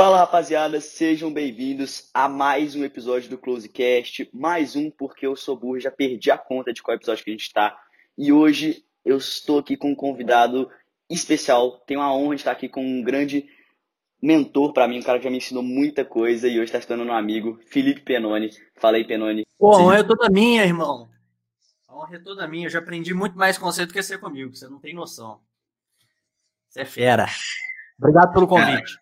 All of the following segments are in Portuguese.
Fala rapaziada, sejam bem-vindos a mais um episódio do Closecast. Mais um porque eu sou burro, já perdi a conta de qual episódio que a gente está. E hoje eu estou aqui com um convidado especial. Tenho a honra de estar aqui com um grande mentor para mim, um cara que já me ensinou muita coisa e hoje está se tornando um amigo, Felipe Penoni. Fala aí, Penoni. Pô, a honra é toda minha, irmão. A honra é toda minha. Eu já aprendi muito mais conceito que você comigo, você não tem noção. Você é fera. Obrigado pelo convite.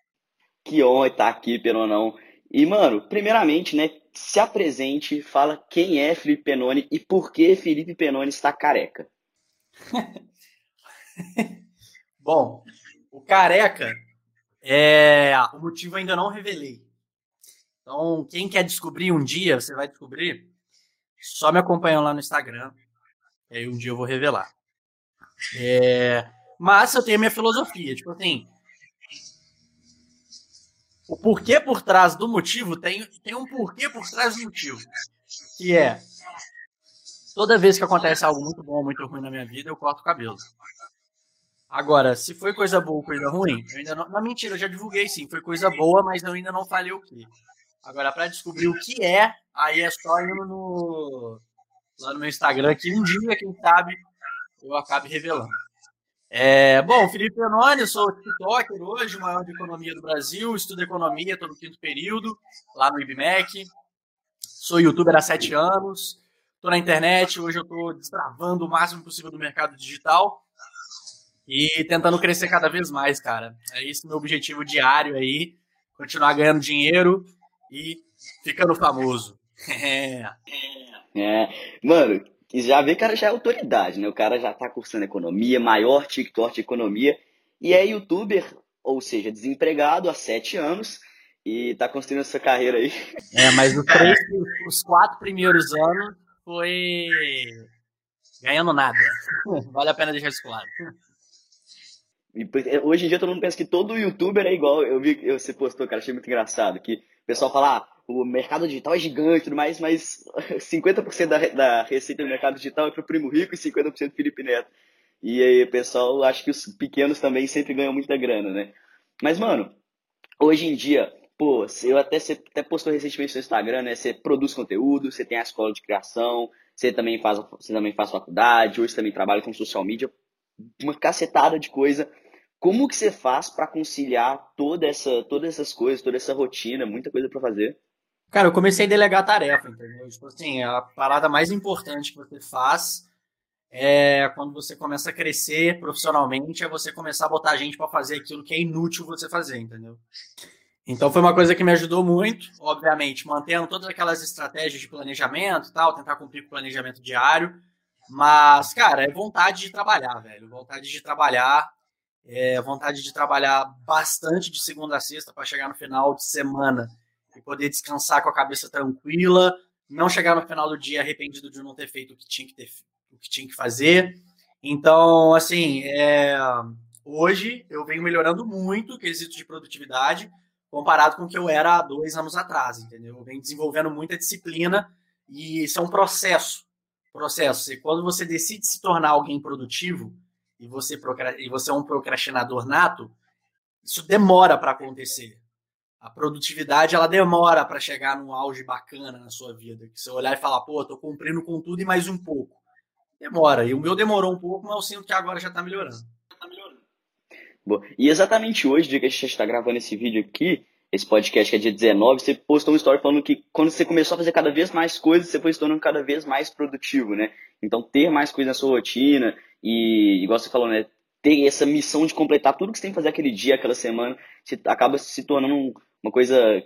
Que honra estar aqui, Penonão. E, mano, primeiramente, né, se apresente, fala quem é Felipe Penoni e por que Felipe Penoni está careca. Bom, o careca é o motivo ainda não revelei. Então, quem quer descobrir um dia, você vai descobrir. Só me acompanham lá no Instagram. E aí um dia eu vou revelar. É... Mas eu tenho a minha filosofia. Tipo assim, o porquê por trás do motivo tem, tem um porquê por trás do motivo. Que é toda vez que acontece algo muito bom ou muito ruim na minha vida, eu corto o cabelo. Agora, se foi coisa boa ou coisa ruim, eu ainda não. Mentira, eu já divulguei sim, foi coisa boa, mas eu ainda não falei o que. Agora, para descobrir o que é, aí é só indo no, lá no meu Instagram, que um dia, quem sabe, eu acabe revelando. É, bom, Felipe Penoni, sou TikToker hoje, maior de economia do Brasil, estudo economia, estou no quinto período, lá no IBMEC. Sou youtuber há sete anos, estou na internet, hoje eu estou destravando o máximo possível do mercado digital e tentando crescer cada vez mais, cara. É esse meu objetivo diário aí, continuar ganhando dinheiro e ficando famoso. É. é. Mano, já vê que o cara já é autoridade, né? O cara já tá cursando economia, maior TikTok de economia, e é youtuber, ou seja, desempregado há sete anos, e tá construindo essa carreira aí. É, mas os, três, os quatro primeiros anos foi ganhando nada. Vale a pena deixar isso claro. Hoje em dia todo mundo pensa que todo youtuber é igual. Eu vi, eu, você postou, cara, achei muito engraçado. Que o pessoal fala, ah, o mercado digital é gigante tudo mais, mas 50% da, da receita do mercado digital é pro primo rico e 50% do Felipe Neto. E aí o pessoal acha que os pequenos também sempre ganham muita grana, né? Mas, mano, hoje em dia, pô, eu até, você até postou recentemente no Instagram, né? Você produz conteúdo, você tem a escola de criação, você também faz, você também faz faculdade, hoje você também trabalha com social media, uma cacetada de coisa. Como que você faz para conciliar toda essa, todas essas coisas, toda essa rotina, muita coisa para fazer? Cara, eu comecei a delegar tarefa, entendeu? Tipo assim, a parada mais importante que você faz é quando você começa a crescer profissionalmente, é você começar a botar gente para fazer aquilo que é inútil você fazer, entendeu? Então foi uma coisa que me ajudou muito, obviamente, mantendo todas aquelas estratégias de planejamento tal, tentar cumprir com o planejamento diário. Mas, cara, é vontade de trabalhar, velho. Vontade de trabalhar é, vontade de trabalhar bastante de segunda a sexta para chegar no final de semana e poder descansar com a cabeça tranquila, não chegar no final do dia arrependido de não ter feito o que tinha que, ter, o que, tinha que fazer. Então, assim, é, hoje eu venho melhorando muito o quesito de produtividade comparado com o que eu era há dois anos atrás, entendeu? Eu venho desenvolvendo muita disciplina e isso é um processo. Processo. E quando você decide se tornar alguém produtivo, e você, e você é um procrastinador nato, isso demora para acontecer. A produtividade ela demora para chegar num auge bacana na sua vida. Que você olhar e falar, pô, tô cumprindo com tudo e mais um pouco. Demora. E o meu demorou um pouco, mas eu sinto que agora já. Tá melhorando. Boa. E exatamente hoje, dia que a gente está gravando esse vídeo aqui, esse podcast que é dia 19, você postou uma história falando que quando você começou a fazer cada vez mais coisas, você foi se tornando cada vez mais produtivo, né? Então, ter mais coisas na sua rotina, e, igual você falou, né? Ter essa missão de completar tudo que você tem que fazer aquele dia, aquela semana, você acaba se tornando uma coisa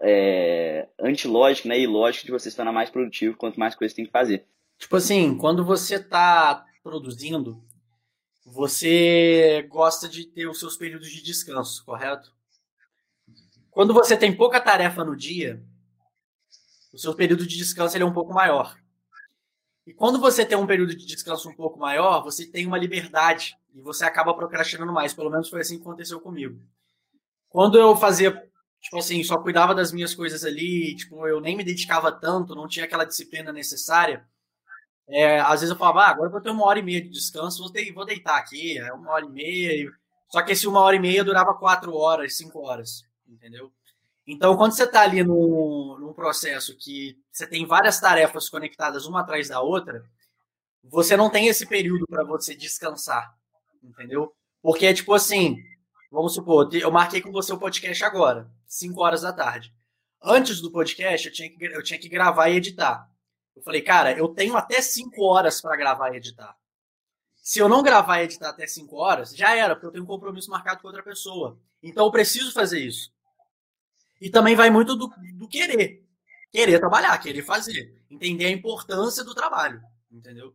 é, antilógica, né? Ilógica de você se tornar mais produtivo quanto mais coisas tem que fazer. Tipo assim, quando você está produzindo, você gosta de ter os seus períodos de descanso, correto? Quando você tem pouca tarefa no dia, o seu período de descanso ele é um pouco maior. E quando você tem um período de descanso um pouco maior, você tem uma liberdade e você acaba procrastinando mais. Pelo menos foi assim que aconteceu comigo. Quando eu fazia, tipo assim, só cuidava das minhas coisas ali, tipo, eu nem me dedicava tanto, não tinha aquela disciplina necessária. É, às vezes eu falava, ah, agora eu vou ter uma hora e meia de descanso, vou, ter, vou deitar aqui, é uma hora e meia. Só que esse uma hora e meia durava quatro horas, cinco horas. entendeu? Então, quando você está ali num, num processo que você tem várias tarefas conectadas uma atrás da outra, você não tem esse período para você descansar, entendeu? Porque é tipo assim, vamos supor, eu marquei com você o podcast agora, 5 horas da tarde. Antes do podcast, eu tinha que, eu tinha que gravar e editar. Eu falei, cara, eu tenho até 5 horas para gravar e editar. Se eu não gravar e editar até 5 horas, já era, porque eu tenho um compromisso marcado com outra pessoa. Então eu preciso fazer isso. E também vai muito do, do querer. Querer trabalhar, querer fazer. Entender a importância do trabalho. Entendeu?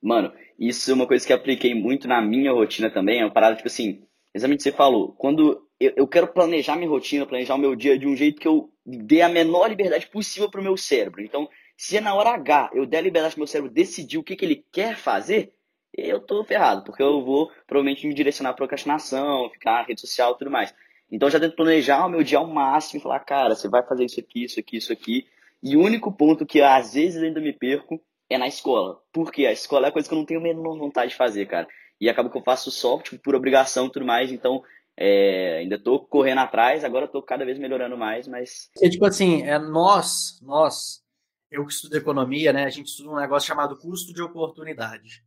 Mano, isso é uma coisa que apliquei muito na minha rotina também. É uma parada, tipo assim, exatamente o que você falou. Quando eu, eu quero planejar minha rotina, planejar o meu dia de um jeito que eu dê a menor liberdade possível pro meu cérebro. Então, se é na hora H eu der liberdade pro meu cérebro decidir o que, que ele quer fazer, eu tô ferrado, porque eu vou provavelmente me direcionar à procrastinação, ficar na rede social e tudo mais. Então já tento planejar o meu dia ao máximo e falar, cara, você vai fazer isso aqui, isso aqui, isso aqui. E o único ponto que às vezes ainda me perco é na escola. Porque a escola é a coisa que eu não tenho a menor vontade de fazer, cara. E acaba que eu faço só, tipo, por obrigação e tudo mais. Então, é, ainda tô correndo atrás, agora tô cada vez melhorando mais, mas. É tipo assim, é nós, nós, eu que estudo economia, né? A gente estuda um negócio chamado custo de oportunidade.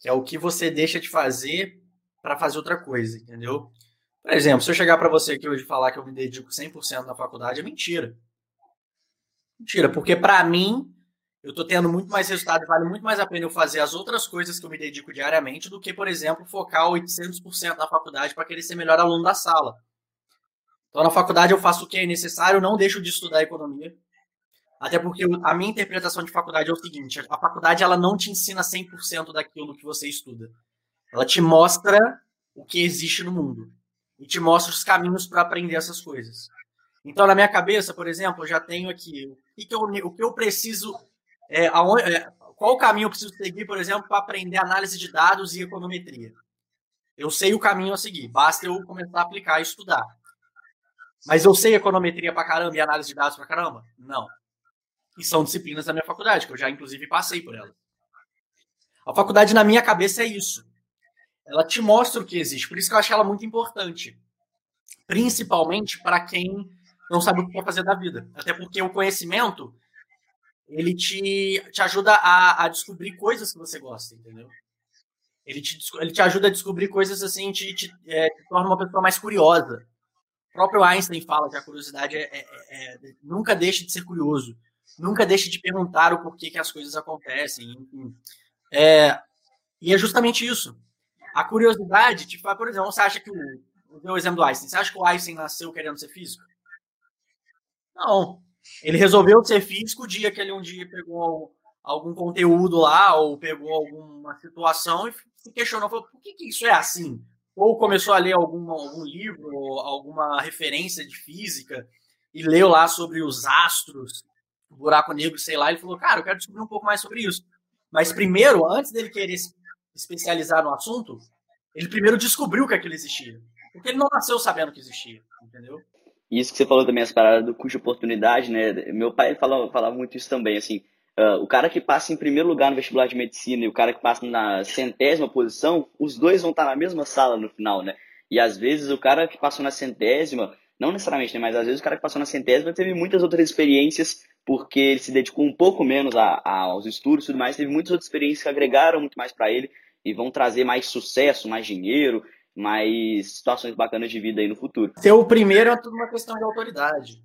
Que é o que você deixa de fazer para fazer outra coisa, entendeu? Por exemplo, se eu chegar para você aqui hoje e falar que eu me dedico 100% na faculdade, é mentira. Mentira, porque para mim, eu estou tendo muito mais resultado, vale muito mais a pena eu fazer as outras coisas que eu me dedico diariamente do que, por exemplo, focar 800% na faculdade para querer ser melhor aluno da sala. Então, na faculdade eu faço o que é necessário, não deixo de estudar economia. Até porque a minha interpretação de faculdade é o seguinte, a faculdade ela não te ensina 100% daquilo que você estuda. Ela te mostra o que existe no mundo e te mostra os caminhos para aprender essas coisas. Então, na minha cabeça, por exemplo, eu já tenho aqui o que, eu, o que eu preciso, é, aonde, é, qual o caminho eu preciso seguir, por exemplo, para aprender análise de dados e econometria. Eu sei o caminho a seguir, basta eu começar a aplicar e estudar. Mas eu sei econometria para caramba e análise de dados para caramba? Não. E são disciplinas da minha faculdade, que eu já inclusive passei por elas. A faculdade, na minha cabeça, é isso ela te mostra o que existe. Por isso que eu acho ela muito importante. Principalmente para quem não sabe o que quer fazer da vida. Até porque o conhecimento, ele te, te ajuda a, a descobrir coisas que você gosta, entendeu? Ele te, ele te ajuda a descobrir coisas assim, te, te, é, te torna uma pessoa mais curiosa. O próprio Einstein fala que a curiosidade é, é, é, é nunca deixe de ser curioso. Nunca deixe de perguntar o porquê que as coisas acontecem. Enfim. É, e é justamente isso. A curiosidade, tipo, por exemplo, você acha que o. Vou o exemplo do Einstein. Você acha que o Einstein nasceu querendo ser físico? Não. Ele resolveu ser físico o dia que ele um dia pegou algum conteúdo lá, ou pegou alguma situação e se questionou, falou, por que, que isso é assim? Ou começou a ler algum, algum livro, alguma referência de física, e leu lá sobre os astros, o buraco negro, sei lá, ele falou, cara, eu quero descobrir um pouco mais sobre isso. Mas primeiro, antes dele querer especializar no assunto, ele primeiro descobriu que aquilo existia. Porque ele não nasceu sabendo que existia, entendeu? Isso que você falou também, as paradas do custo de oportunidade, né? Meu pai falava, falava muito isso também, assim. Uh, o cara que passa em primeiro lugar no vestibular de medicina e o cara que passa na centésima posição, os dois vão estar na mesma sala no final, né? E às vezes o cara que passou na centésima, não necessariamente, né? Mas às vezes o cara que passou na centésima teve muitas outras experiências porque ele se dedicou um pouco menos a, a, aos estudos e tudo mais, teve muitas outras experiências que agregaram muito mais para ele e vão trazer mais sucesso, mais dinheiro, mais situações bacanas de vida aí no futuro. Ser o primeiro é tudo uma questão de autoridade.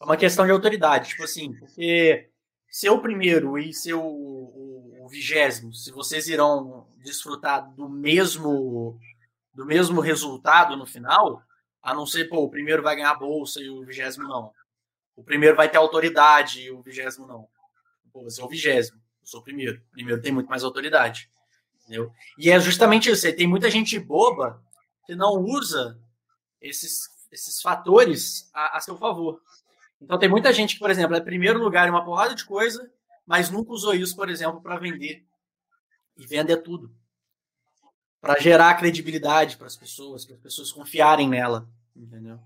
É uma questão de autoridade, tipo assim, porque ser o primeiro e ser o, o, o vigésimo, se vocês irão desfrutar do mesmo do mesmo resultado no final, a não ser, pô, o primeiro vai ganhar a bolsa e o vigésimo não. O primeiro vai ter autoridade e o vigésimo não. Pô, você é o vigésimo, eu sou o primeiro. O primeiro tem muito mais autoridade. Entendeu? E é justamente isso. Tem muita gente boba que não usa esses, esses fatores a, a seu favor. Então tem muita gente que, por exemplo, é primeiro lugar em uma porrada de coisa, mas nunca usou isso, por exemplo, para vender. E vender tudo. Para gerar credibilidade para as pessoas, para as pessoas confiarem nela. Entendeu?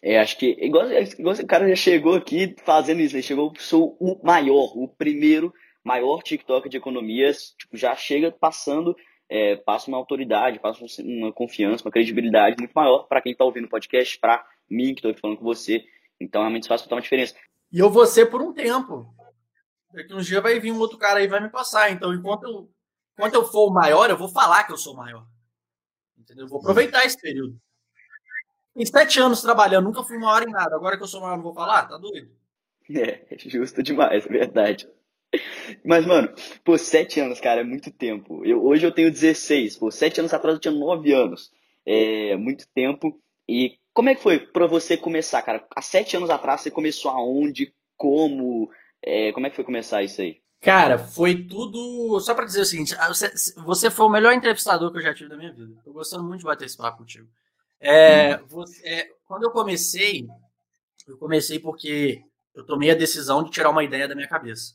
É, acho que igual, igual esse cara já chegou aqui fazendo isso, ele chegou, sou o maior, o primeiro maior TikTok de economias, tipo, já chega passando é, passa uma autoridade, passa uma confiança, uma credibilidade muito maior para quem está ouvindo o podcast, para mim que estou aqui falando com você. Então, realmente faz total diferença. E eu vou ser por um tempo. Daqui uns dias vai vir um outro cara aí e vai me passar. Então, enquanto eu, enquanto eu for o maior, eu vou falar que eu sou maior. Entendeu? Eu vou aproveitar esse período. Em sete anos trabalhando, nunca fui maior em nada. Agora que eu sou maior, não vou falar? Tá doido? É, é justo demais, é verdade. Mas, mano, pô, sete anos, cara, é muito tempo. Eu, hoje eu tenho 16, pô, sete anos atrás eu tinha nove anos. É muito tempo. E como é que foi para você começar, cara? Há sete anos atrás você começou aonde? Como? É, como é que foi começar isso aí? Cara, foi tudo. Só para dizer o seguinte: ah, você, você foi o melhor entrevistador que eu já tive da minha vida. Tô gostando muito de bater esse papo contigo. É, hum. você, é, quando eu comecei, eu comecei porque eu tomei a decisão de tirar uma ideia da minha cabeça.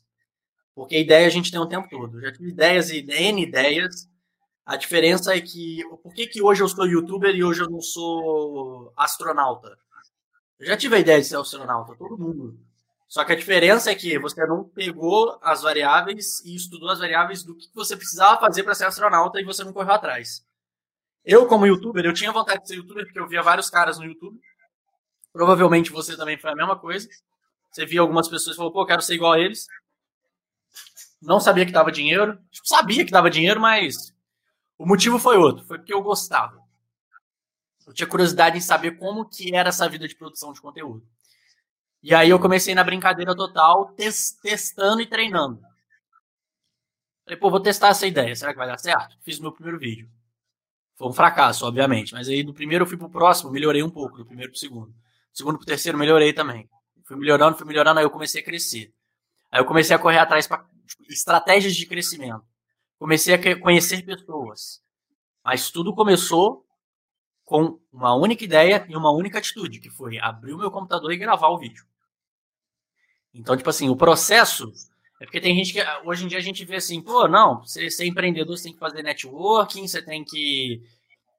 Porque ideia a gente tem o tempo todo. Já tive ideias e N ideias. A diferença é que. Por que, que hoje eu sou youtuber e hoje eu não sou astronauta? Eu já tive a ideia de ser astronauta, todo mundo. Só que a diferença é que você não pegou as variáveis e estudou as variáveis do que você precisava fazer para ser astronauta e você não correu atrás. Eu, como youtuber, eu tinha vontade de ser youtuber porque eu via vários caras no YouTube. Provavelmente você também foi a mesma coisa. Você via algumas pessoas e falou, pô, quero ser igual a eles. Não sabia que dava dinheiro. Tipo, sabia que dava dinheiro, mas o motivo foi outro. Foi porque eu gostava. Eu tinha curiosidade em saber como que era essa vida de produção de conteúdo. E aí eu comecei na brincadeira total, testando e treinando. Falei, pô, vou testar essa ideia. Será que vai dar certo? Fiz o meu primeiro vídeo. Foi um fracasso, obviamente. Mas aí do primeiro eu fui pro próximo, melhorei um pouco, do primeiro pro segundo. Do segundo pro terceiro, melhorei também. Fui melhorando, fui melhorando, aí eu comecei a crescer. Aí eu comecei a correr atrás tipo, estratégias de crescimento. Comecei a conhecer pessoas. Mas tudo começou com uma única ideia e uma única atitude, que foi abrir o meu computador e gravar o vídeo. Então, tipo assim, o processo. É porque tem gente que. Hoje em dia a gente vê assim, pô, não, você ser empreendedor, você tem que fazer networking, você tem que.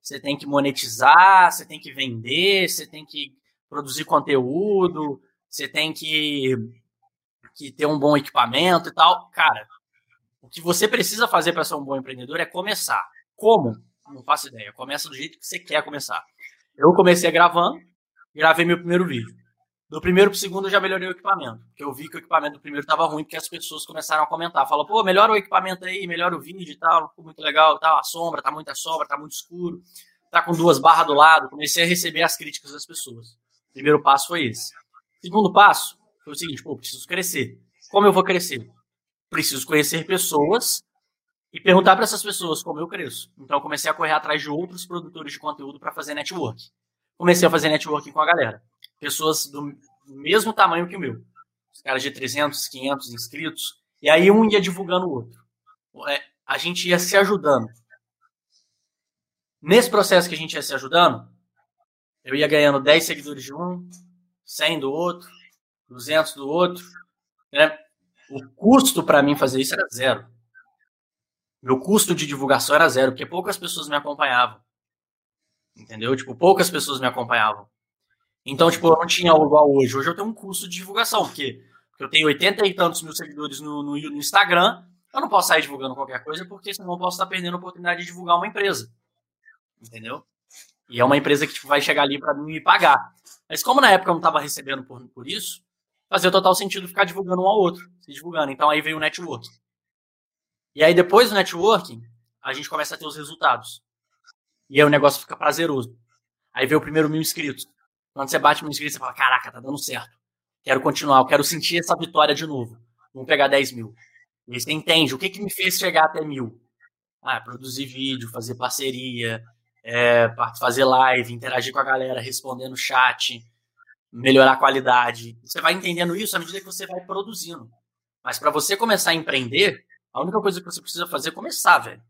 Você tem que monetizar, você tem que vender, você tem que produzir conteúdo, você tem que, que ter um bom equipamento e tal. Cara, o que você precisa fazer para ser um bom empreendedor é começar. Como? Não faço ideia. Começa do jeito que você quer começar. Eu comecei gravando, gravei meu primeiro vídeo. Do primeiro pro segundo eu já melhorei o equipamento. Porque eu vi que o equipamento do primeiro estava ruim, porque as pessoas começaram a comentar. Falam, pô, melhora o equipamento aí, melhora o vídeo e tal, ficou muito legal tal. A sombra, tá muita sombra, tá muito escuro, tá com duas barras do lado. Comecei a receber as críticas das pessoas. O primeiro passo foi esse. Segundo passo foi o seguinte: pô, preciso crescer. Como eu vou crescer? Preciso conhecer pessoas e perguntar para essas pessoas como eu cresço. Então eu comecei a correr atrás de outros produtores de conteúdo para fazer network. Comecei a fazer networking com a galera. Pessoas do mesmo tamanho que o meu. Os caras de 300, 500 inscritos. E aí um ia divulgando o outro. É, a gente ia se ajudando. Nesse processo que a gente ia se ajudando, eu ia ganhando 10 seguidores de um, 100 do outro, 200 do outro. Né? O custo para mim fazer isso era zero. Meu custo de divulgação era zero, porque poucas pessoas me acompanhavam. Entendeu? Tipo, poucas pessoas me acompanhavam. Então, tipo, eu não tinha algo igual hoje. Hoje eu tenho um custo de divulgação, porque, eu tenho 80 e tantos mil seguidores no, no, no, Instagram. Eu não posso sair divulgando qualquer coisa, porque senão eu posso estar perdendo a oportunidade de divulgar uma empresa. Entendeu? E é uma empresa que tipo, vai chegar ali para me pagar. Mas como na época eu não estava recebendo por, por isso, fazia total sentido ficar divulgando um ao outro, se divulgando. Então aí veio o network. E aí depois do networking, a gente começa a ter os resultados. E aí o negócio fica prazeroso. Aí veio o primeiro mil inscritos. Quando você bate mil inscritos, você fala, caraca, tá dando certo. Quero continuar, quero sentir essa vitória de novo. Vamos pegar 10 mil. E aí você entende o que, que me fez chegar até mil. Ah, produzir vídeo, fazer parceria, é, fazer live, interagir com a galera, responder no chat, melhorar a qualidade. Você vai entendendo isso à medida que você vai produzindo. Mas para você começar a empreender, a única coisa que você precisa fazer é começar, velho.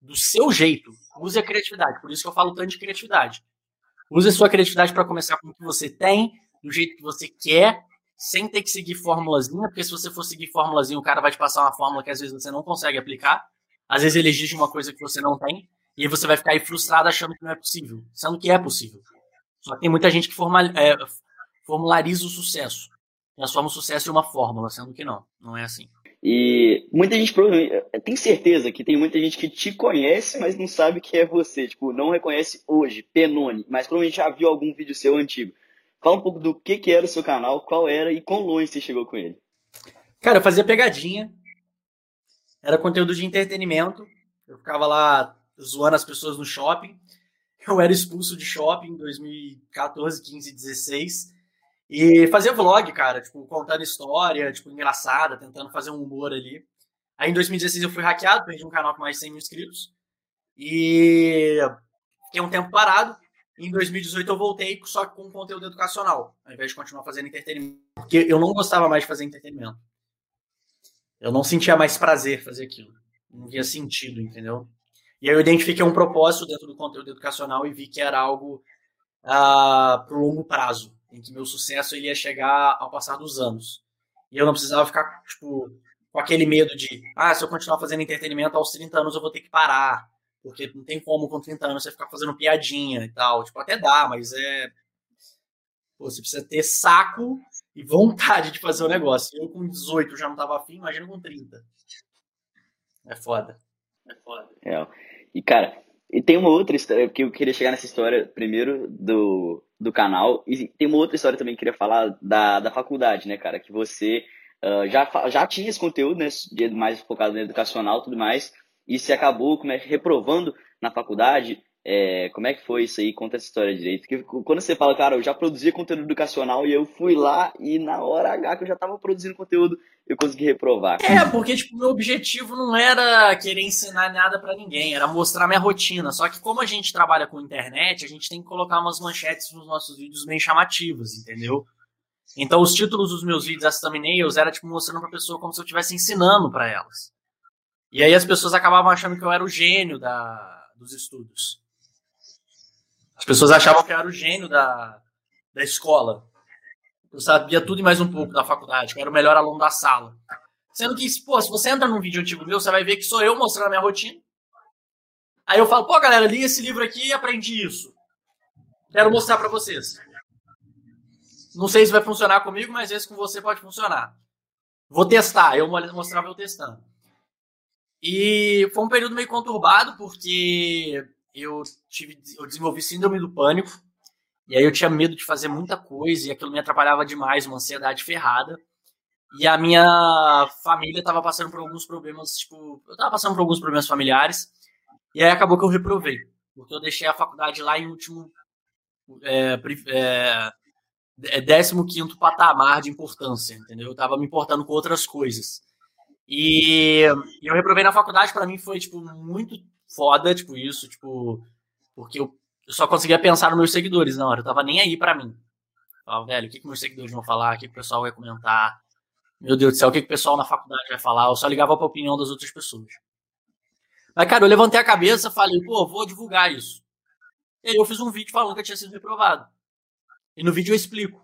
Do seu jeito. Use a criatividade. Por isso que eu falo tanto de criatividade. Use a sua criatividade para começar com o que você tem, do jeito que você quer, sem ter que seguir formulazinha, porque se você for seguir formulazinha, o cara vai te passar uma fórmula que às vezes você não consegue aplicar. Às vezes ele exige uma coisa que você não tem. E aí você vai ficar aí frustrado achando que não é possível, sendo que é possível. Só que tem muita gente que formal, é, formulariza o sucesso. Transforma o sucesso em uma fórmula, sendo que não. Não é assim. E muita gente provavelmente. Tem certeza que tem muita gente que te conhece, mas não sabe que é você. Tipo, não reconhece hoje, Penone, mas provavelmente já viu algum vídeo seu antigo. Fala um pouco do que, que era o seu canal, qual era e quão longe você chegou com ele. Cara, eu fazia pegadinha. Era conteúdo de entretenimento. Eu ficava lá zoando as pessoas no shopping. Eu era expulso de shopping em 2014, 15, 16. E fazia vlog, cara, tipo, contando história, tipo, engraçada, tentando fazer um humor ali. Aí em 2016 eu fui hackeado, perdi um canal com mais de 100 mil inscritos. E fiquei um tempo parado. Em 2018 eu voltei só com conteúdo educacional, ao invés de continuar fazendo entretenimento. Porque eu não gostava mais de fazer entretenimento. Eu não sentia mais prazer fazer aquilo. Não via sentido, entendeu? E aí eu identifiquei um propósito dentro do conteúdo educacional e vi que era algo uh, ah, para o longo prazo em que meu sucesso ele ia chegar ao passar dos anos. E eu não precisava ficar, tipo, com aquele medo de, ah, se eu continuar fazendo entretenimento aos 30 anos eu vou ter que parar, porque não tem como com 30 anos você ficar fazendo piadinha e tal. Tipo, até dá, mas é. Pô, você precisa ter saco e vontade de fazer o negócio. Eu com 18 já não tava afim, imagina com 30. É foda. É foda. É. E, cara, e tem uma outra história, porque eu queria chegar nessa história primeiro do, do canal. E tem uma outra história também que eu queria falar da, da faculdade, né, cara? Que você uh, já, já tinha esse conteúdo, né? Mais focado no educacional e tudo mais. E se acabou como é, reprovando na faculdade. É, como é que foi isso aí? Conta essa história direito. Porque quando você fala, cara, eu já produzia conteúdo educacional e eu fui lá e na hora H que eu já tava produzindo conteúdo, eu consegui reprovar. É, porque, tipo, meu objetivo não era querer ensinar nada para ninguém, era mostrar minha rotina. Só que como a gente trabalha com internet, a gente tem que colocar umas manchetes nos nossos vídeos bem chamativas, entendeu? Então, os títulos dos meus vídeos, as thumbnails, era, tipo, mostrando pra pessoa como se eu estivesse ensinando para elas. E aí as pessoas acabavam achando que eu era o gênio da, dos estudos. As pessoas achavam que eu era o gênio da, da escola. Eu sabia tudo e mais um pouco da faculdade, eu era o melhor aluno da sala. Sendo que, pô, se você entra num vídeo antigo meu, você vai ver que sou eu mostrando a minha rotina. Aí eu falo, pô, galera, li esse livro aqui e aprendi isso. Quero mostrar para vocês. Não sei se vai funcionar comigo, mas esse com você pode funcionar. Vou testar. Eu mostrava eu testando. E foi um período meio conturbado, porque eu, tive, eu desenvolvi síndrome do pânico. E aí eu tinha medo de fazer muita coisa e aquilo me atrapalhava demais, uma ansiedade ferrada. E a minha família estava passando por alguns problemas, tipo, eu estava passando por alguns problemas familiares. E aí acabou que eu reprovei, porque eu deixei a faculdade lá em último é, é, 15 é patamar de importância, entendeu? Eu estava me importando com outras coisas. E eu reprovei na faculdade, para mim foi tipo muito foda, tipo isso, tipo, porque eu só conseguia pensar nos meus seguidores na hora. Eu tava nem aí para mim. Falava, velho, o que, que meus seguidores vão falar? O que, que o pessoal vai comentar? Meu Deus do céu, o que, que o pessoal na faculdade vai falar? Eu só ligava pra opinião das outras pessoas. Mas, cara, eu levantei a cabeça falei, pô, vou divulgar isso. E aí eu fiz um vídeo falando que eu tinha sido reprovado. E no vídeo eu explico.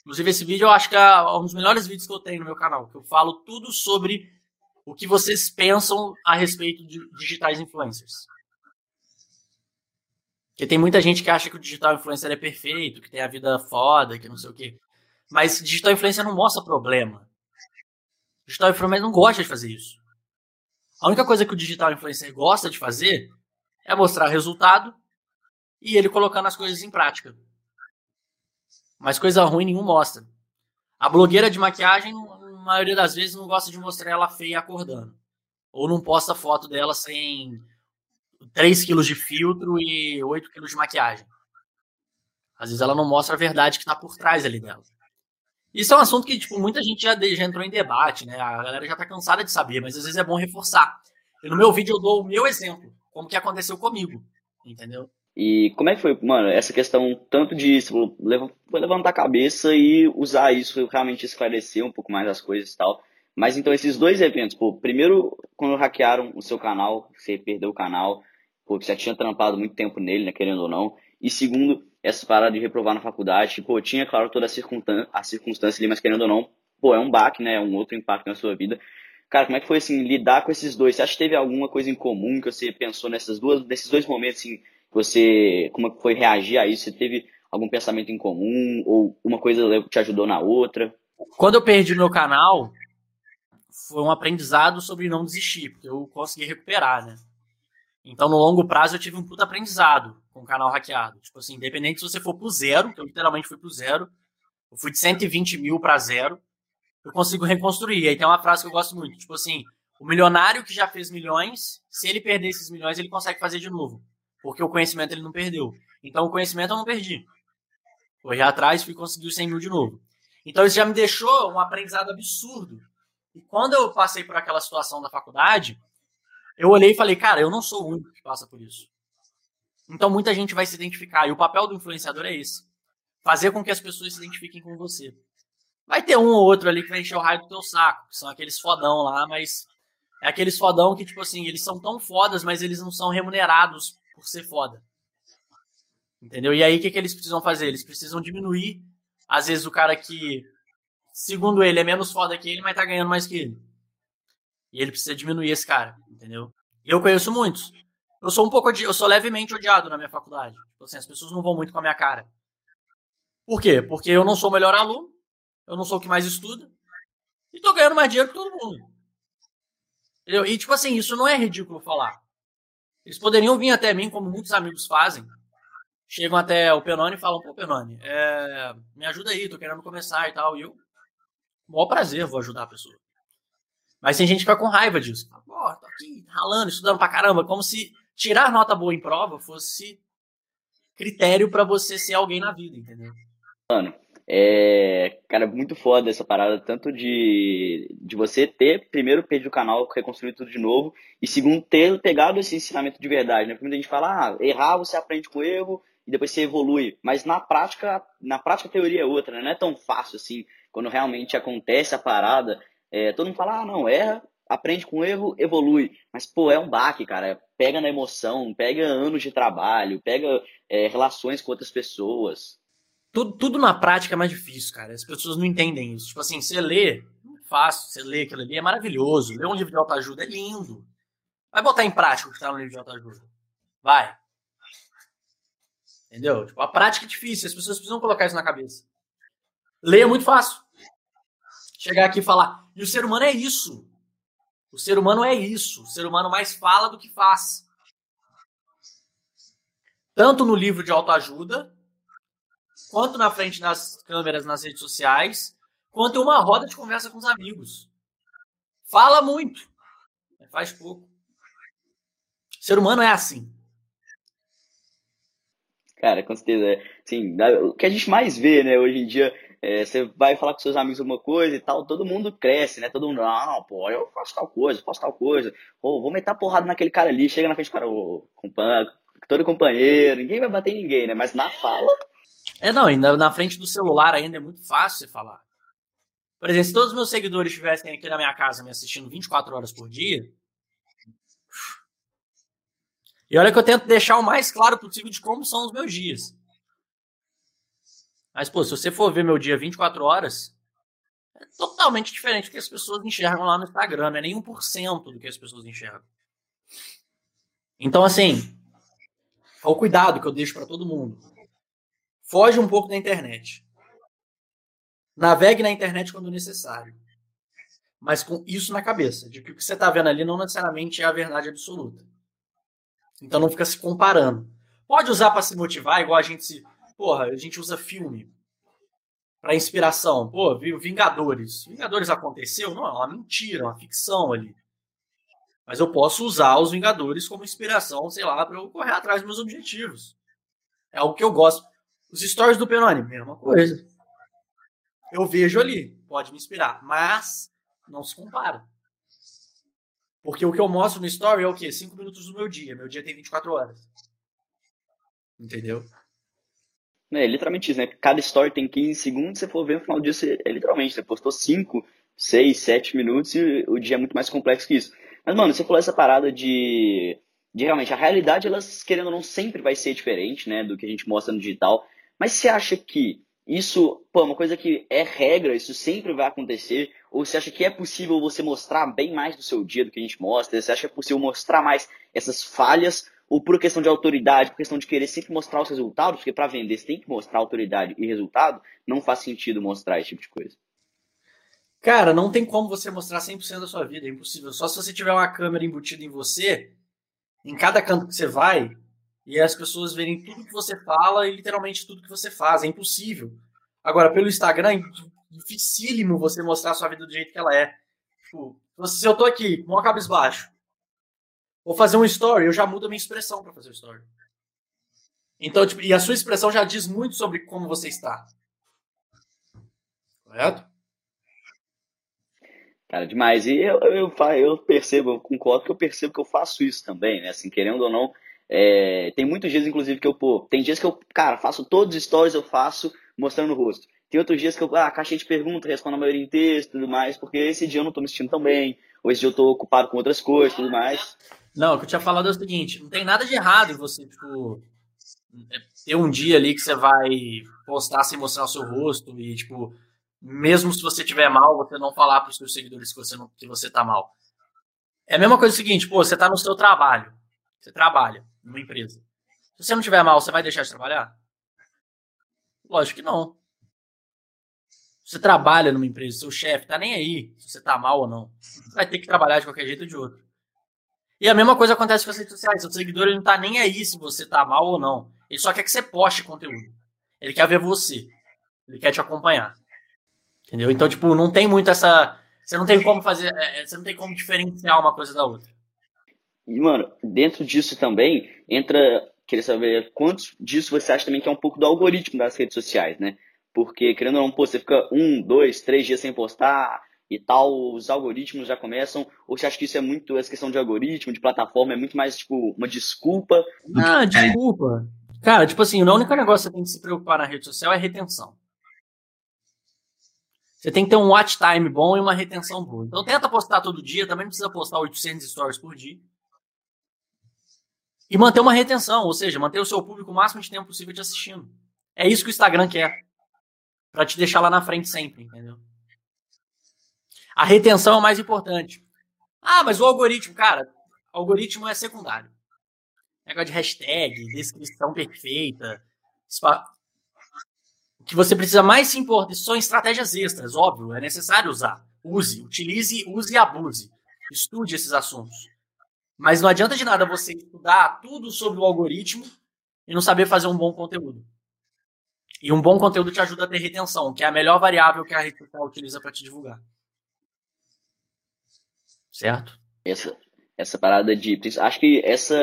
Inclusive, esse vídeo eu acho que é um dos melhores vídeos que eu tenho no meu canal. Que eu falo tudo sobre o que vocês pensam a respeito de digitais influencers. Porque tem muita gente que acha que o digital influencer é perfeito, que tem a vida foda, que não sei o quê. Mas digital influencer não mostra problema. Digital influencer não gosta de fazer isso. A única coisa que o digital influencer gosta de fazer é mostrar resultado e ele colocando as coisas em prática. Mas coisa ruim nenhum mostra. A blogueira de maquiagem, maioria das vezes, não gosta de mostrar ela feia acordando. Ou não posta foto dela sem 3 quilos de filtro e 8 quilos de maquiagem. Às vezes ela não mostra a verdade que está por trás ali dela. Isso é um assunto que tipo, muita gente já, já entrou em debate, né? A galera já está cansada de saber, mas às vezes é bom reforçar. E no meu vídeo eu dou o meu exemplo, como que aconteceu comigo, entendeu? E como é que foi, mano, essa questão tanto de levantar a cabeça e usar isso, realmente esclarecer um pouco mais as coisas e tal. Mas então esses dois eventos, pô, primeiro quando hackearam o seu canal, você perdeu o canal, pô, você tinha trampado muito tempo nele, né, querendo ou não. E segundo, essa parada de reprovar na faculdade, pô, tinha, claro, toda a circunstância, a circunstância ali, mas querendo ou não, pô, é um baque, né, é um outro impacto na sua vida. Cara, como é que foi, assim, lidar com esses dois? Você acha que teve alguma coisa em comum que você pensou nessas duas, nesses dois momentos, assim, você, como é foi reagir a isso? Você teve algum pensamento em comum ou uma coisa te ajudou na outra? Quando eu perdi meu canal, foi um aprendizado sobre não desistir, porque eu consegui recuperar, né? Então, no longo prazo, eu tive um puta aprendizado com o canal hackeado. Tipo assim, independente se você for pro zero, que eu literalmente fui pro zero, eu fui de 120 mil para zero, eu consigo reconstruir. Aí tem uma frase que eu gosto muito, tipo assim, o milionário que já fez milhões, se ele perder esses milhões, ele consegue fazer de novo. Porque o conhecimento ele não perdeu. Então, o conhecimento eu não perdi. Corri atrás fui conseguir os 100 mil de novo. Então, isso já me deixou um aprendizado absurdo. E quando eu passei por aquela situação da faculdade, eu olhei e falei, cara, eu não sou o único que passa por isso. Então muita gente vai se identificar. E o papel do influenciador é esse: fazer com que as pessoas se identifiquem com você. Vai ter um ou outro ali que vai encher o raio do teu saco, que são aqueles fodão lá, mas é aqueles fodão que, tipo assim, eles são tão fodas, mas eles não são remunerados por ser foda. Entendeu? E aí o que, que eles precisam fazer? Eles precisam diminuir, às vezes, o cara que, segundo ele, é menos foda que ele, mas tá ganhando mais que ele. E ele precisa diminuir esse cara, entendeu? Eu conheço muitos. Eu sou um pouco eu sou levemente odiado na minha faculdade. Tipo assim, as pessoas não vão muito com a minha cara. Por quê? Porque eu não sou o melhor aluno, eu não sou o que mais estuda, e tô ganhando mais dinheiro que todo mundo. Entendeu? E tipo assim, isso não é ridículo falar. Eles poderiam vir até mim, como muitos amigos fazem. Chegam até o Penone e falam, pô, Penone, é... me ajuda aí, tô querendo começar e tal. E eu, maior prazer, vou ajudar a pessoa. Mas tem gente que fica com raiva disso. Pô, tô aqui ralando, estudando pra caramba, como se tirar nota boa em prova fosse critério para você ser alguém na vida, entendeu? Mano, é, cara, muito foda essa parada, tanto de, de você ter, primeiro, perdido o canal, reconstruir tudo de novo, e segundo, ter pegado esse ensinamento de verdade, né? Porque muita gente fala, ah, errar você aprende com erro e depois você evolui, mas na prática, na prática a teoria é outra, né? Não é tão fácil assim, quando realmente acontece a parada, é, todo mundo fala, ah, não, erra, aprende com erro, evolui. Mas, pô, é um baque, cara. Pega na emoção, pega anos de trabalho, pega é, relações com outras pessoas. Tudo, tudo na prática é mais difícil, cara. As pessoas não entendem isso. Tipo assim, você lê, é fácil, você lê aquilo ali, é maravilhoso. Ler um livro de autoajuda é lindo. Vai botar em prática o que está no livro de autoajuda. Vai. Entendeu? Tipo, a prática é difícil, as pessoas precisam colocar isso na cabeça. Ler é muito fácil chegar aqui e falar. E o ser humano é isso. O ser humano é isso. O ser humano mais fala do que faz. Tanto no livro de autoajuda, quanto na frente das câmeras nas redes sociais, quanto uma roda de conversa com os amigos. Fala muito, faz pouco. O ser humano é assim. Cara, com certeza. Sim, o que a gente mais vê, né, hoje em dia, é, você vai falar com seus amigos alguma coisa e tal, todo mundo cresce, né? Todo mundo, não, pô, eu faço tal coisa, faço tal coisa. Pô, vou meter a porrada naquele cara ali, chega na frente do cara, ô, todo companheiro, ninguém vai bater em ninguém, né? Mas na fala. É, não, ainda na frente do celular ainda é muito fácil você falar. Por exemplo, se todos os meus seguidores estivessem aqui na minha casa me assistindo 24 horas por dia. E olha que eu tento deixar o mais claro possível de como são os meus dias. Mas, pô, se você for ver meu dia 24 horas, é totalmente diferente do que as pessoas enxergam lá no Instagram. Não é nem 1% do que as pessoas enxergam. Então, assim, é o cuidado que eu deixo para todo mundo. Foge um pouco da internet. Navegue na internet quando necessário. Mas com isso na cabeça, de que o que você está vendo ali não necessariamente é a verdade absoluta. Então não fica se comparando. Pode usar para se motivar, igual a gente se porra, a gente usa filme para inspiração. Pô, viu Vingadores. Vingadores aconteceu? Não, é uma mentira, é uma ficção ali. Mas eu posso usar os Vingadores como inspiração, sei lá, para eu correr atrás dos meus objetivos. É algo que eu gosto. Os stories do Penone, mesma coisa. Eu vejo ali, pode me inspirar, mas não se compara. Porque o que eu mostro no story é o quê? 5 minutos do meu dia. Meu dia tem 24 horas. Entendeu? É literalmente isso, né? Cada story tem 15 segundos, você for ver no final do dia, você, é literalmente, você postou 5, 6, 7 minutos e o dia é muito mais complexo que isso. Mas, mano, você falou essa parada de, de realmente, a realidade, elas, querendo ou não, sempre vai ser diferente, né, do que a gente mostra no digital. Mas você acha que isso, pô, é uma coisa que é regra, isso sempre vai acontecer? Ou você acha que é possível você mostrar bem mais do seu dia do que a gente mostra? Você acha que é possível mostrar mais essas falhas? ou por questão de autoridade, por questão de querer sempre mostrar os resultados, porque para vender você tem que mostrar autoridade e resultado, não faz sentido mostrar esse tipo de coisa. Cara, não tem como você mostrar 100% da sua vida, é impossível. Só se você tiver uma câmera embutida em você, em cada canto que você vai, e as pessoas verem tudo que você fala e literalmente tudo que você faz. É impossível. Agora, pelo Instagram, é dificílimo você mostrar a sua vida do jeito que ela é. Tipo, se eu tô aqui, com uma cabeça baixo, vou fazer um story, eu já mudo a minha expressão para fazer o story. Então, tipo, e a sua expressão já diz muito sobre como você está. Correto? Cara, demais. E eu, eu, eu percebo, eu concordo que eu percebo que eu faço isso também, né? Assim, querendo ou não, é, tem muitos dias, inclusive, que eu, pô, tem dias que eu, cara, faço todos os stories, eu faço mostrando o rosto. Tem outros dias que eu, ah, caixinha de perguntas, respondo a maioria em texto e tudo mais, porque esse dia eu não tô me sentindo tão bem, ou esse dia eu tô ocupado com outras coisas e tudo mais. Não, o que eu tinha falado é o seguinte, não tem nada de errado você, tipo, ter um dia ali que você vai postar sem mostrar o seu rosto e, tipo, mesmo se você tiver mal, você não falar para os seus seguidores que você, não, que você tá mal. É a mesma coisa o seguinte, pô, você tá no seu trabalho. Você trabalha numa empresa. Se você não tiver mal, você vai deixar de trabalhar? Lógico que não. Você trabalha numa empresa, seu chefe tá nem aí se você tá mal ou não. Você vai ter que trabalhar de qualquer jeito ou de outro. E a mesma coisa acontece com as redes sociais. Seu seguidor ele não tá nem aí se você tá mal ou não. Ele só quer que você poste conteúdo. Ele quer ver você. Ele quer te acompanhar. Entendeu? Então, tipo, não tem muito essa. Você não tem como fazer. É, é, você não tem como diferenciar uma coisa da outra. E, mano, dentro disso também entra. Queria saber quantos disso você acha também que é um pouco do algoritmo das redes sociais, né? Porque, querendo ou não, pô, você fica um, dois, três dias sem postar e tal, os algoritmos já começam. Ou você acha que isso é muito, essa questão de algoritmo, de plataforma, é muito mais, tipo, uma desculpa? Ah, desculpa. Cara, tipo assim, o único negócio que você tem que se preocupar na rede social é retenção. Você tem que ter um watch time bom e uma retenção boa. Então tenta postar todo dia, também não precisa postar 800 stories por dia. E manter uma retenção, ou seja, manter o seu público o máximo de tempo possível te assistindo. É isso que o Instagram quer. Para te deixar lá na frente sempre, entendeu? A retenção é o mais importante. Ah, mas o algoritmo, cara, algoritmo é secundário. Negócio de hashtag, descrição perfeita, o que você precisa mais se importar são estratégias extras, óbvio, é necessário usar. Use, utilize, use e abuse. Estude esses assuntos. Mas não adianta de nada você estudar tudo sobre o algoritmo e não saber fazer um bom conteúdo. E um bom conteúdo te ajuda a ter retenção, que é a melhor variável que a rede social utiliza para te divulgar. Certo? Essa, essa parada de. Acho que essa.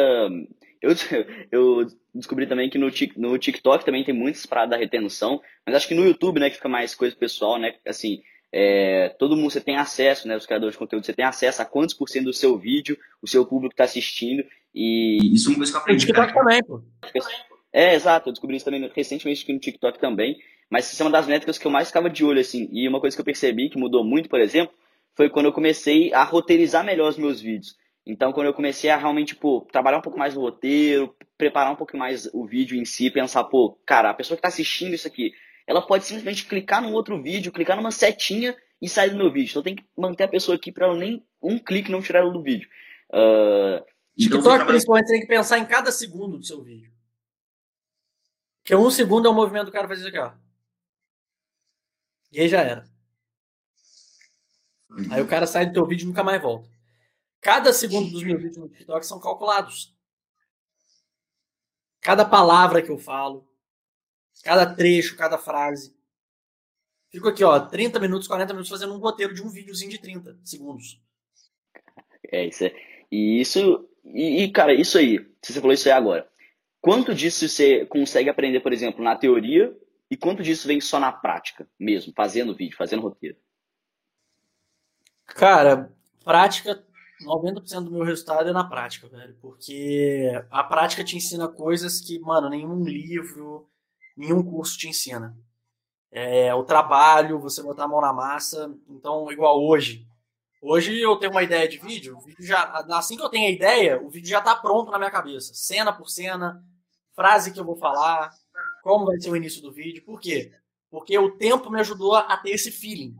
Eu, eu descobri também que no, no TikTok também tem muitas paradas da retenção, mas acho que no YouTube, né, que fica mais coisa pessoal, né, assim, é, todo mundo, você tem acesso, né, os criadores de conteúdo, você tem acesso a quantos por cento do seu vídeo o seu público está assistindo, e isso é uma coisa que eu aprendi. No TikTok também, pô. É, exato, eu descobri isso também recentemente aqui no TikTok também, mas isso é uma das métricas que eu mais ficava de olho, assim, e uma coisa que eu percebi que mudou muito, por exemplo, foi quando eu comecei a roteirizar melhor os meus vídeos. Então, quando eu comecei a realmente, pô, trabalhar um pouco mais no roteiro, preparar um pouco mais o vídeo em si, pensar, pô, cara, a pessoa que está assistindo isso aqui, ela pode simplesmente clicar num outro vídeo, clicar numa setinha e sair do meu vídeo. Então, tem que manter a pessoa aqui para nem um clique não tirar ela do vídeo. Uh, TikTok, então, principalmente, você tem que pensar em cada segundo do seu vídeo. Porque um segundo é o movimento do cara fazer isso aqui, ó. E aí já era. Aí o cara sai do teu vídeo e nunca mais volta. Cada segundo dos meus vídeos no TikTok são calculados. Cada palavra que eu falo, cada trecho, cada frase. Fico aqui, ó, 30 minutos, 40 minutos fazendo um roteiro de um videozinho de 30 segundos. É, isso é. E isso. E, e, cara, isso aí, você falou isso aí agora. Quanto disso você consegue aprender, por exemplo, na teoria, e quanto disso vem só na prática mesmo, fazendo vídeo, fazendo roteiro? Cara, prática 90% do meu resultado é na prática, velho. Porque a prática te ensina coisas que, mano, nenhum livro, nenhum curso te ensina. É, o trabalho, você botar a mão na massa. Então, igual hoje. Hoje eu tenho uma ideia de vídeo, o vídeo já, assim que eu tenho a ideia, o vídeo já tá pronto na minha cabeça. Cena por cena, frase que eu vou falar, como vai ser o início do vídeo. Por quê? Porque o tempo me ajudou a ter esse feeling.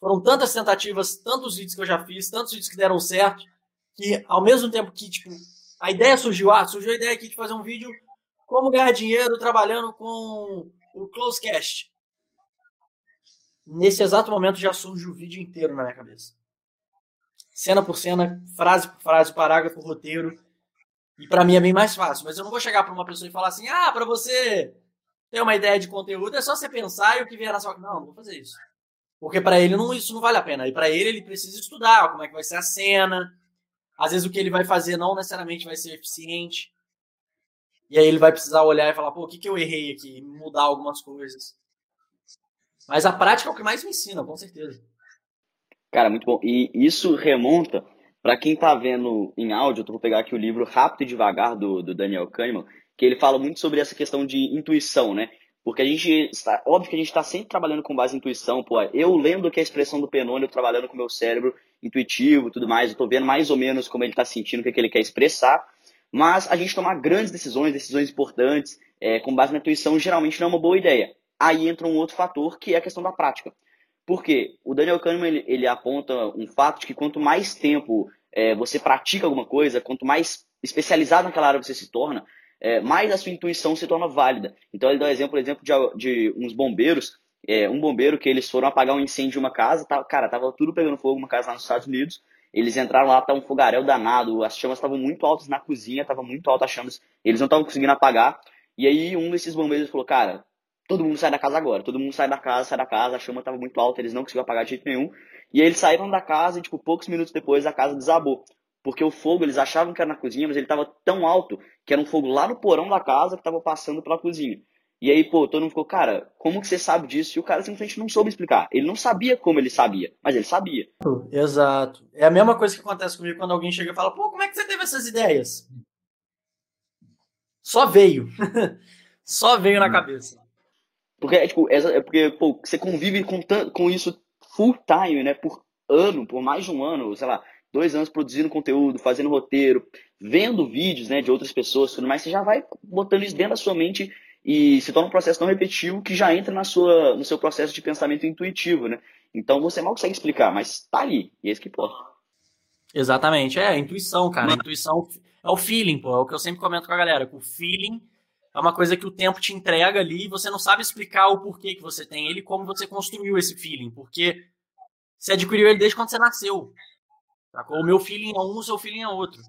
Foram tantas tentativas, tantos vídeos que eu já fiz, tantos vídeos que deram certo, que ao mesmo tempo que, tipo, a ideia surgiu, ah, surgiu a ideia aqui de fazer um vídeo como ganhar dinheiro trabalhando com o Closecast. nesse exato momento já surge o vídeo inteiro na minha cabeça. Cena por cena, frase por frase, parágrafo, roteiro. E para mim é bem mais fácil. Mas eu não vou chegar para uma pessoa e falar assim: ah, para você ter uma ideia de conteúdo é só você pensar e o que vier na sua. Não, não vou fazer isso. Porque para ele não, isso não vale a pena. E para ele, ele precisa estudar como é que vai ser a cena. Às vezes o que ele vai fazer não necessariamente vai ser eficiente. E aí ele vai precisar olhar e falar, pô, o que, que eu errei aqui? Mudar algumas coisas. Mas a prática é o que mais me ensina, com certeza. Cara, muito bom. E isso remonta para quem está vendo em áudio, eu vou pegar aqui o livro Rápido e Devagar do, do Daniel Kahneman, que ele fala muito sobre essa questão de intuição, né? Porque a gente está, óbvio que a gente está sempre trabalhando com base em intuição, pô. Eu lembro que a expressão do Penônio trabalhando com o meu cérebro intuitivo, tudo mais, eu tô vendo mais ou menos como ele está sentindo, o que, é que ele quer expressar. Mas a gente tomar grandes decisões, decisões importantes, é, com base na intuição, geralmente não é uma boa ideia. Aí entra um outro fator, que é a questão da prática. Porque o Daniel Kahneman ele, ele aponta um fato de que quanto mais tempo é, você pratica alguma coisa, quanto mais especializado naquela área você se torna, é, mais a sua intuição se torna válida. Então ele dá um exemplo, exemplo de, de uns bombeiros, é, um bombeiro que eles foram apagar um incêndio de uma casa, tá, cara, tava tudo pegando fogo, uma casa lá nos Estados Unidos, eles entraram lá, tá um fogaréu danado, as chamas estavam muito altas na cozinha, tava muito altas as chamas, eles não estavam conseguindo apagar. E aí um desses bombeiros falou, cara, todo mundo sai da casa agora, todo mundo sai da casa, sai da casa, a chama tava muito alta, eles não conseguiam apagar de jeito nenhum. E aí eles saíram da casa e, tipo, poucos minutos depois a casa desabou. Porque o fogo, eles achavam que era na cozinha, mas ele tava tão alto que era um fogo lá no porão da casa que tava passando pela cozinha. E aí, pô, todo mundo ficou, cara, como que você sabe disso? E o cara simplesmente não soube explicar. Ele não sabia como ele sabia, mas ele sabia. Exato. É a mesma coisa que acontece comigo quando alguém chega e fala, pô, como é que você teve essas ideias? Só veio. Só veio na cabeça. Porque, é, tipo, é, porque, pô, você convive com, com isso full time, né? Por ano, por mais de um ano, sei lá, dois anos produzindo conteúdo, fazendo roteiro, vendo vídeos né, de outras pessoas, tudo mais, você já vai botando isso dentro da sua mente e se torna um processo tão repetitivo que já entra na sua, no seu processo de pensamento intuitivo, né? Então você mal consegue explicar, mas tá ali, e é isso que importa. Exatamente, é a intuição, cara. A intuição é o feeling, pô. É o que eu sempre comento com a galera. O feeling é uma coisa que o tempo te entrega ali e você não sabe explicar o porquê que você tem ele, como você construiu esse feeling, porque você adquiriu ele desde quando você nasceu. O meu feeling é um, o seu feeling é outro.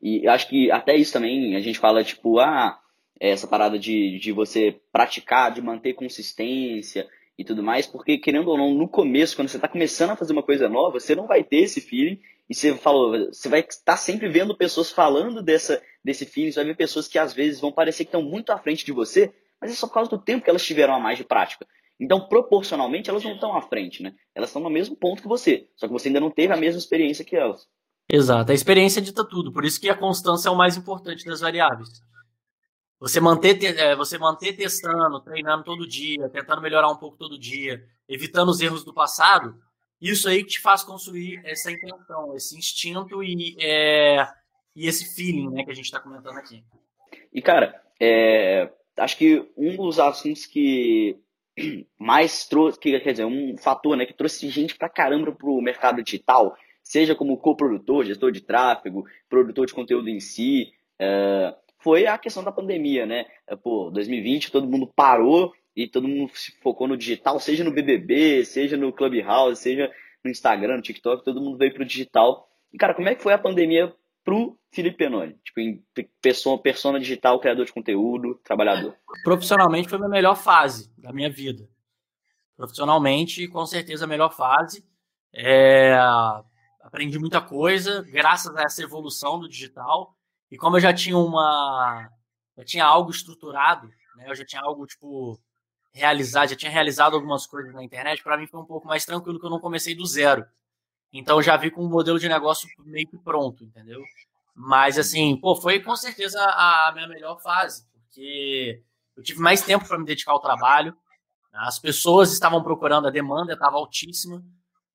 E acho que até isso também a gente fala, tipo, ah, essa parada de, de você praticar, de manter consistência e tudo mais, porque querendo ou não, no começo, quando você está começando a fazer uma coisa nova, você não vai ter esse feeling e você falou, você vai estar sempre vendo pessoas falando dessa, desse feeling, você vai ver pessoas que às vezes vão parecer que estão muito à frente de você, mas é só por causa do tempo que elas tiveram a mais de prática. Então, proporcionalmente, elas não estão à frente, né? Elas estão no mesmo ponto que você, só que você ainda não teve a mesma experiência que elas. Exato, a experiência dita tudo, por isso que a constância é o mais importante das variáveis. Você manter, é, você manter testando, treinando todo dia, tentando melhorar um pouco todo dia, evitando os erros do passado, isso aí que te faz construir essa intenção, esse instinto e, é, e esse feeling né, que a gente está comentando aqui. E, cara, é, acho que um dos assuntos que mais trouxe, que, quer dizer, um fator né, que trouxe gente pra caramba pro mercado digital, seja como coprodutor, gestor de tráfego, produtor de conteúdo em si, é, foi a questão da pandemia, né? É, pô, 2020 todo mundo parou e todo mundo se focou no digital, seja no BBB, seja no Clubhouse, seja no Instagram, no TikTok, todo mundo veio pro digital. E, cara, como é que foi a pandemia pro Felipe Penoni? Tipo, em pessoa, persona digital, criador de conteúdo, trabalhador. Profissionalmente foi a melhor fase da minha vida. Profissionalmente, com certeza, a melhor fase. É... Aprendi muita coisa, graças a essa evolução do digital. E como eu já tinha uma. Já tinha algo estruturado, né? Eu já tinha algo, tipo, realizado, já tinha realizado algumas coisas na internet, para mim foi um pouco mais tranquilo que eu não comecei do zero. Então já vi com um modelo de negócio meio que pronto, entendeu? Mas assim, pô, foi com certeza a minha melhor fase, porque eu tive mais tempo para me dedicar ao trabalho. As pessoas estavam procurando, a demanda estava altíssima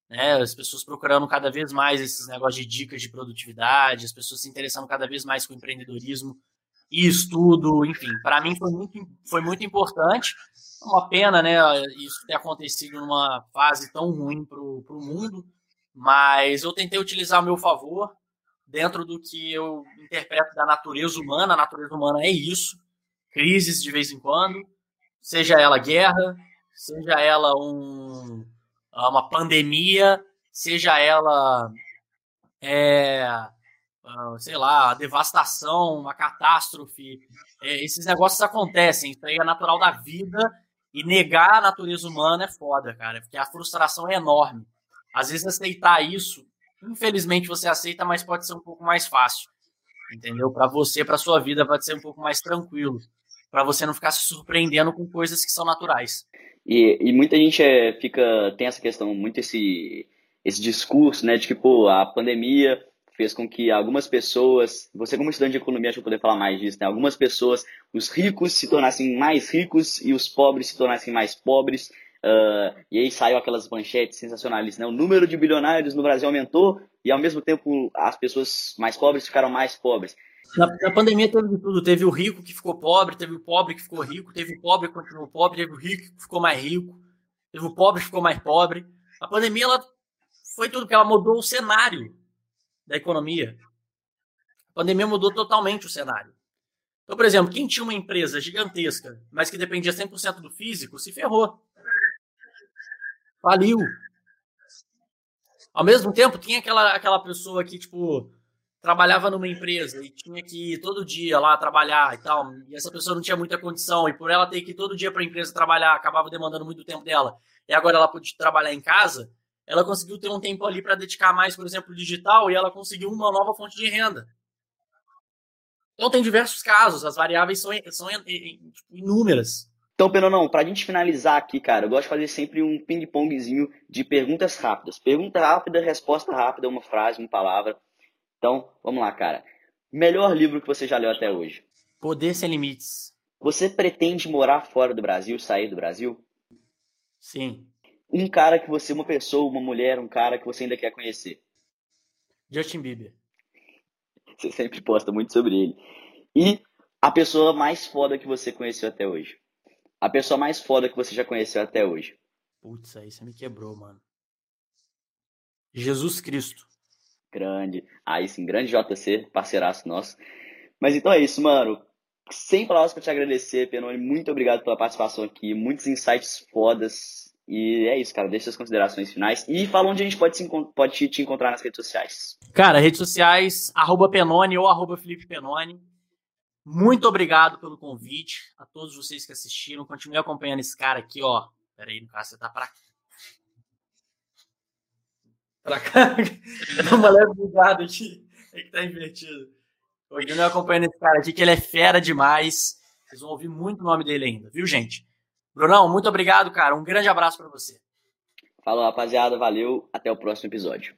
né? As pessoas procurando cada vez mais esses negócios de dicas de produtividade, as pessoas se interessando cada vez mais com empreendedorismo e estudo, enfim, para mim foi muito, foi muito importante. Uma pena, né, isso ter acontecido numa fase tão ruim para o mundo, mas eu tentei utilizar ao meu favor dentro do que eu interpreto da natureza humana. A natureza humana é isso, crises de vez em quando, seja ela guerra, seja ela um, uma pandemia, seja ela, é, ah, sei lá, devastação, uma catástrofe. É, esses negócios acontecem, isso aí é natural da vida. E negar a natureza humana é foda, cara, porque a frustração é enorme. Às vezes aceitar isso, infelizmente você aceita, mas pode ser um pouco mais fácil. Entendeu? Para você, para sua vida, pode ser um pouco mais tranquilo. Para você não ficar se surpreendendo com coisas que são naturais. E, e muita gente é, fica tem essa questão, muito esse, esse discurso, né, de que, pô, a pandemia fez com que algumas pessoas, você como estudante de economia, acho que poder falar mais disso, né? Algumas pessoas, os ricos se tornassem mais ricos e os pobres se tornassem mais pobres. Uh, e aí saiu aquelas manchetes sensacionalistas, né? O número de bilionários no Brasil aumentou e ao mesmo tempo as pessoas mais pobres ficaram mais pobres. Na, na, pandemia teve tudo. Teve o rico que ficou pobre, teve o pobre que ficou rico, teve o pobre que continuou pobre, teve o rico que ficou mais rico, teve o pobre que ficou mais pobre. A pandemia ela foi tudo que ela mudou o cenário da economia. A pandemia mudou totalmente o cenário. Então, por exemplo, quem tinha uma empresa gigantesca, mas que dependia 100% do físico, se ferrou. Faliu. Ao mesmo tempo, tinha aquela, aquela pessoa que, tipo, trabalhava numa empresa e tinha que ir todo dia lá trabalhar e tal, e essa pessoa não tinha muita condição, e por ela ter que ir todo dia para a empresa trabalhar, acabava demandando muito tempo dela, e agora ela pôde trabalhar em casa, ela conseguiu ter um tempo ali para dedicar mais, por exemplo, digital, e ela conseguiu uma nova fonte de renda. Então tem diversos casos, as variáveis são, são tipo, inúmeras. Então, Penonão, para a gente finalizar aqui, cara, eu gosto de fazer sempre um ping-pongzinho de perguntas rápidas. Pergunta rápida, resposta rápida, uma frase, uma palavra. Então, vamos lá, cara. Melhor livro que você já leu até hoje? Poder Sem Limites. Você pretende morar fora do Brasil, sair do Brasil? Sim um cara que você, uma pessoa, uma mulher, um cara que você ainda quer conhecer? Justin Bieber. Você sempre posta muito sobre ele. E a pessoa mais foda que você conheceu até hoje? A pessoa mais foda que você já conheceu até hoje? Putz, aí você me quebrou, mano. Jesus Cristo. Grande. Aí sim, grande JC, parceiraço nosso. Mas então é isso, mano. Sem palavras para te agradecer, Penone. Muito obrigado pela participação aqui. Muitos insights fodas e é isso, cara. Deixa suas considerações finais. E fala onde a gente pode, se, pode te encontrar nas redes sociais. Cara, redes sociais, arroba Penone ou arroba Felipe Penone. Muito obrigado pelo convite. A todos vocês que assistiram. Continue acompanhando esse cara aqui, ó. Pera aí, no caso, você tá pra Pra cá. Dá uma leve bugada aqui. É que tá invertido. Continue acompanhando esse cara aqui, que ele é fera demais. Vocês vão ouvir muito o nome dele ainda, viu, gente? Brunão, muito obrigado, cara. Um grande abraço para você. Falou, rapaziada. Valeu. Até o próximo episódio.